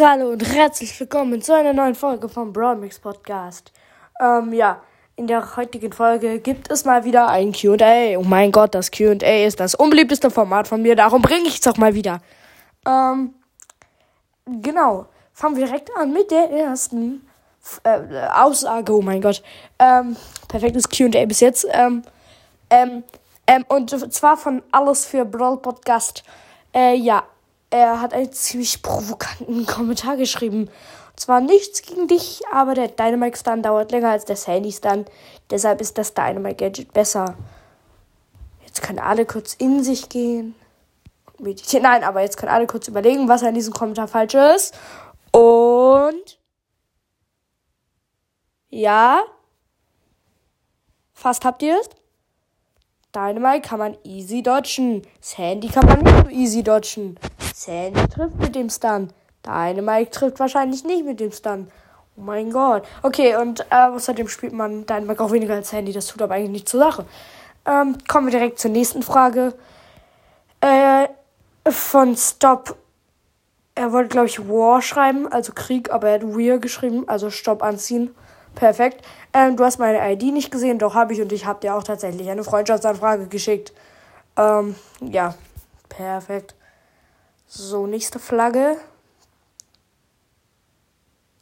Hallo und herzlich willkommen zu einer neuen Folge vom Broadmix Podcast. Ähm, ja, in der heutigen Folge gibt es mal wieder ein QA. Oh mein Gott, das QA ist das unbeliebteste Format von mir, darum bringe ich es auch mal wieder. Ähm, genau, fangen wir direkt an mit der ersten äh, Aussage. Oh mein Gott, ähm, perfektes QA bis jetzt. Ähm, ähm, ähm, und zwar von Alles für Brawl Podcast. Äh, ja, er hat einen ziemlich provokanten Kommentar geschrieben. Zwar nichts gegen dich, aber der Dynamite Stun dauert länger als der Sandy Stun. Deshalb ist das Dynamite Gadget besser. Jetzt können alle kurz in sich gehen. Meditieren. Nein, aber jetzt können alle kurz überlegen, was an diesem Kommentar falsch ist. Und. Ja. Fast habt ihr es? Dynamite kann man easy dodgen. Sandy kann man nicht so easy dodgen. Sandy trifft mit dem Stun. Dynamite trifft wahrscheinlich nicht mit dem Stun. Oh mein Gott. Okay, und äh, außerdem spielt man Dynamite auch weniger als Sandy. Das tut aber eigentlich nicht zur Sache. Ähm, kommen wir direkt zur nächsten Frage. Äh, von Stop. Er wollte, glaube ich, War schreiben, also Krieg, aber er hat Weir geschrieben, also Stopp anziehen. Perfekt. Ähm, du hast meine ID nicht gesehen, doch habe ich und ich habe dir auch tatsächlich eine Freundschaftsanfrage geschickt. Ähm, ja, perfekt. So, nächste Flagge.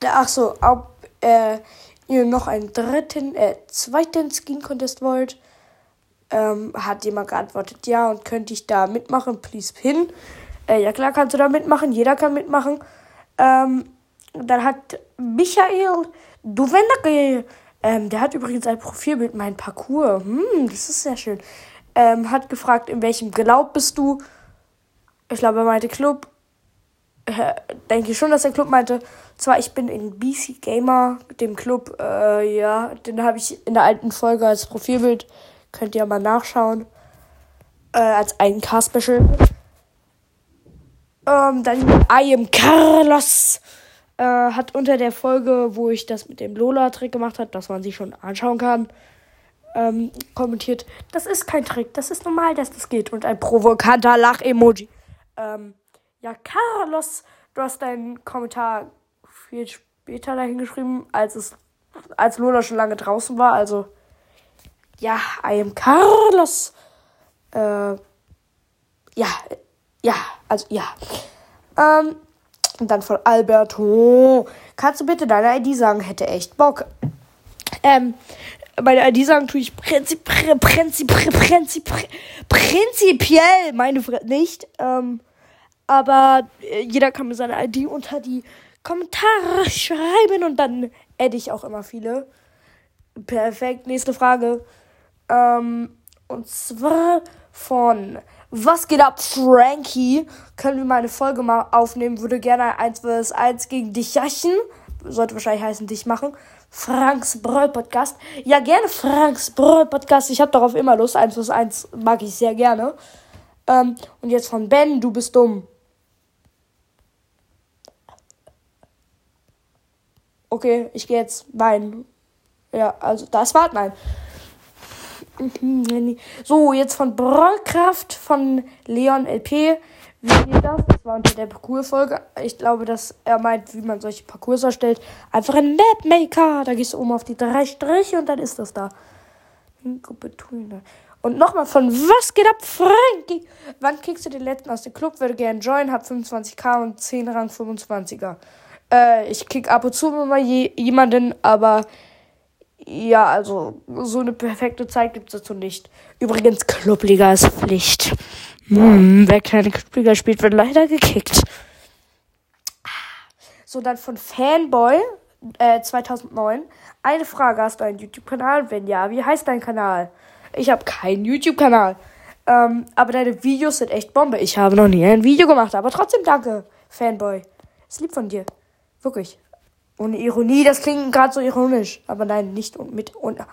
Ach so, ob äh, ihr noch einen dritten, äh, zweiten Skin Contest wollt, ähm, hat jemand geantwortet, ja, und könnte ich da mitmachen, please pin. Äh, ja klar, kannst du da mitmachen, jeder kann mitmachen. Ähm, dann hat Michael Duvenake, ähm, der hat übrigens ein Profilbild, mein Parcours, hm, das ist sehr schön, ähm, hat gefragt, in welchem Glaub bist du? Ich glaube, er meinte Club. Äh, denke ich schon, dass der Club meinte. Zwar, ich bin in BC Gamer, dem Club, äh, ja, den habe ich in der alten Folge als Profilbild. Könnt ihr mal nachschauen. Äh, als 1K-Special. Ähm, dann I am Carlos. Äh, hat unter der Folge, wo ich das mit dem Lola-Trick gemacht habe, dass man sich schon anschauen kann, ähm, kommentiert. Das ist kein Trick, das ist normal, dass das geht. Und ein provokanter Lach-Emoji. Ähm, ja, Carlos, du hast deinen Kommentar viel später dahin geschrieben, als es, als Lola schon lange draußen war. Also, ja, I am Carlos. Äh, ja, ja, also, ja. Ähm, und dann von Alberto. Kannst du bitte deine ID sagen? Hätte echt Bock. Ähm, meine ID sagen tue ich prinzip, prinzip, prinzip, prinzipiell meine nicht. Ähm, aber äh, jeder kann mir seine ID unter die Kommentare schreiben und dann adde ich auch immer viele. Perfekt. Nächste Frage. Ähm, und zwar von Was geht ab, Frankie? Können wir mal eine Folge mal aufnehmen? Würde gerne 1 vs 1 gegen dich jachen. Sollte wahrscheinlich heißen, dich machen. Franks Brawl Podcast. Ja, gerne Franks Brawl Podcast. Ich habe darauf immer Lust. 1 vs 1 mag ich sehr gerne. Ähm, und jetzt von Ben, du bist dumm. Okay, ich gehe jetzt weinen. Ja, also das war nein. So, jetzt von Brawlkraft von Leon LP. Wie geht das? Das war unter der Parcours-Folge. Ich glaube, dass er meint, wie man solche Parcours erstellt. Einfach ein Mapmaker. Da gehst du oben auf die drei Striche und dann ist das da. Und nochmal von Was geht ab, Frankie? Wann kriegst du den letzten aus dem Club? Würde gerne joinen, hab 25k und 10 Rang 25er. Äh, ich kick ab und zu mal je jemanden, aber ja, also so eine perfekte Zeit gibt es dazu nicht. Übrigens, Clubliga ist Pflicht. Hm, wer keine Clubliga spielt, wird leider gekickt. So, dann von Fanboy äh, 2009. Eine Frage, hast du einen YouTube-Kanal? Wenn ja, wie heißt dein Kanal? Ich habe keinen YouTube-Kanal. Ähm, aber deine Videos sind echt Bombe. Ich habe noch nie ein Video gemacht, aber trotzdem danke, Fanboy. Ist lieb von dir. Wirklich. Ohne Ironie, das klingt gerade so ironisch. Aber nein, nicht mit ohne.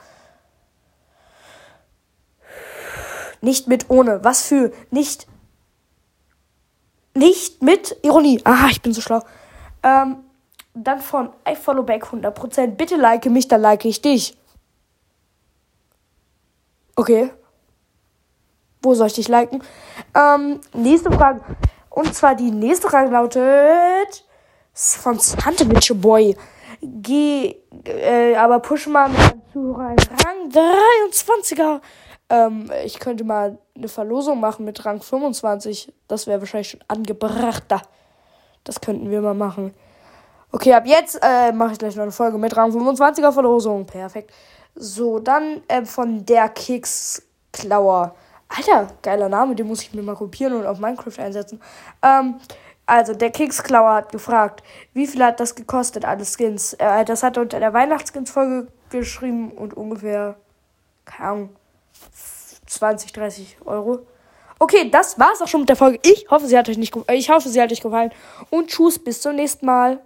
Nicht mit ohne. Was für nicht. Nicht mit Ironie. Ah, ich bin so schlau. Ähm, dann von I follow back 100%. Bitte like mich, dann like ich dich. Okay. Wo soll ich dich liken? Ähm, nächste Frage. Und zwar die nächste Frage lautet: von Sandwich Boy. Geh, äh, aber push mal mit einem Zuhörer einen Rang 23er. Ähm, ich könnte mal eine Verlosung machen mit Rang 25. Das wäre wahrscheinlich schon angebrachter. Das könnten wir mal machen. Okay, ab jetzt äh, mache ich gleich noch eine Folge mit Rang 25er Verlosung. Perfekt. So, dann äh, von der Keksklauer. Alter, geiler Name, den muss ich mir mal kopieren und auf Minecraft einsetzen. Ähm, also, der Keksklauer hat gefragt, wie viel hat das gekostet, alle Skins? Äh, das hat er unter der Weihnachtsskins-Folge geschrieben und ungefähr, keine Ahnung, 20, 30 Euro. Okay, das war's auch schon mit der Folge. Ich hoffe, sie hat euch nicht, ich hoffe, sie hat euch gefallen. Und tschüss, bis zum nächsten Mal.